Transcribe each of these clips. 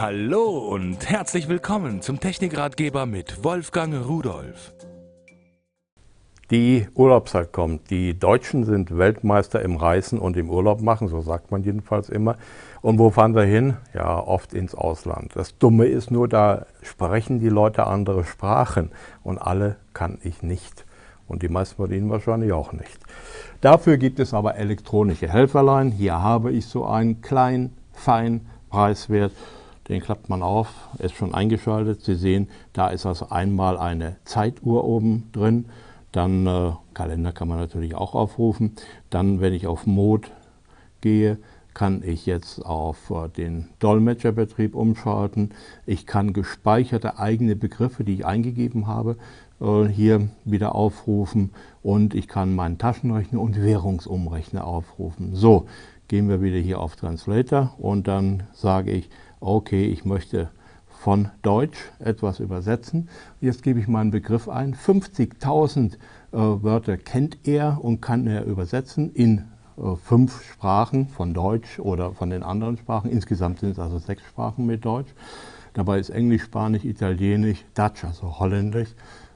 Hallo und herzlich willkommen zum Technikratgeber mit Wolfgang Rudolf. Die Urlaubszeit kommt. Die Deutschen sind Weltmeister im Reisen und im Urlaub machen, so sagt man jedenfalls immer. Und wo fahren wir hin? Ja, oft ins Ausland. Das Dumme ist nur, da sprechen die Leute andere Sprachen und alle kann ich nicht. Und die meisten von Ihnen wahrscheinlich auch nicht. Dafür gibt es aber elektronische Helferlein. Hier habe ich so einen kleinen, feinen Preiswert. Den klappt man auf, ist schon eingeschaltet. Sie sehen, da ist also einmal eine Zeituhr oben drin. Dann äh, Kalender kann man natürlich auch aufrufen. Dann, wenn ich auf Mode gehe, kann ich jetzt auf äh, den Dolmetscherbetrieb umschalten. Ich kann gespeicherte eigene Begriffe, die ich eingegeben habe, äh, hier wieder aufrufen und ich kann meinen Taschenrechner und Währungsumrechner aufrufen. So, gehen wir wieder hier auf Translator und dann sage ich, okay, ich möchte von Deutsch etwas übersetzen. Jetzt gebe ich meinen Begriff ein. 50.000 äh, Wörter kennt er und kann er übersetzen in äh, fünf Sprachen von Deutsch oder von den anderen Sprachen. Insgesamt sind es also sechs Sprachen mit Deutsch. Dabei ist Englisch, Spanisch, Italienisch, Dutch, also Holländisch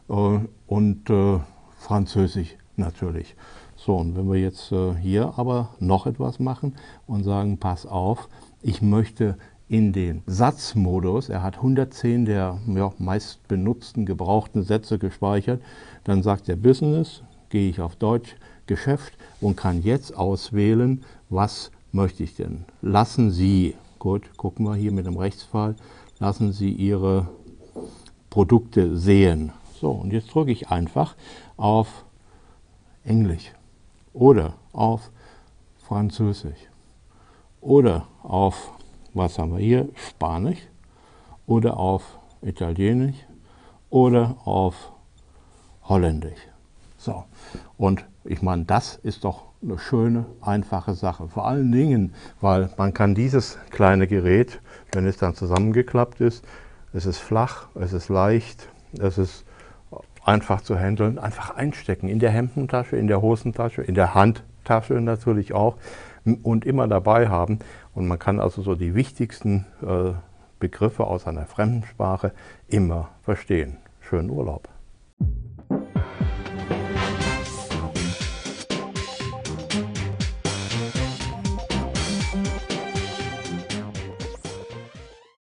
äh, und äh, Französisch natürlich. So, und wenn wir jetzt äh, hier aber noch etwas machen und sagen, pass auf, ich möchte in den Satzmodus, er hat 110 der ja, meist benutzten, gebrauchten Sätze gespeichert, dann sagt er Business, gehe ich auf Deutsch, Geschäft und kann jetzt auswählen, was möchte ich denn. Lassen Sie, gut, gucken wir hier mit dem Rechtsfall, lassen Sie Ihre Produkte sehen. So, und jetzt drücke ich einfach auf Englisch oder auf Französisch oder auf was haben wir hier? Spanisch oder auf Italienisch oder auf Holländisch. So, und ich meine, das ist doch eine schöne, einfache Sache. Vor allen Dingen, weil man kann dieses kleine Gerät, wenn es dann zusammengeklappt ist, es ist flach, es ist leicht, es ist einfach zu handeln, einfach einstecken in der Hemdentasche, in der Hosentasche, in der Handtasche natürlich auch und immer dabei haben. Und man kann also so die wichtigsten äh, Begriffe aus einer fremden Sprache immer verstehen. Schönen Urlaub.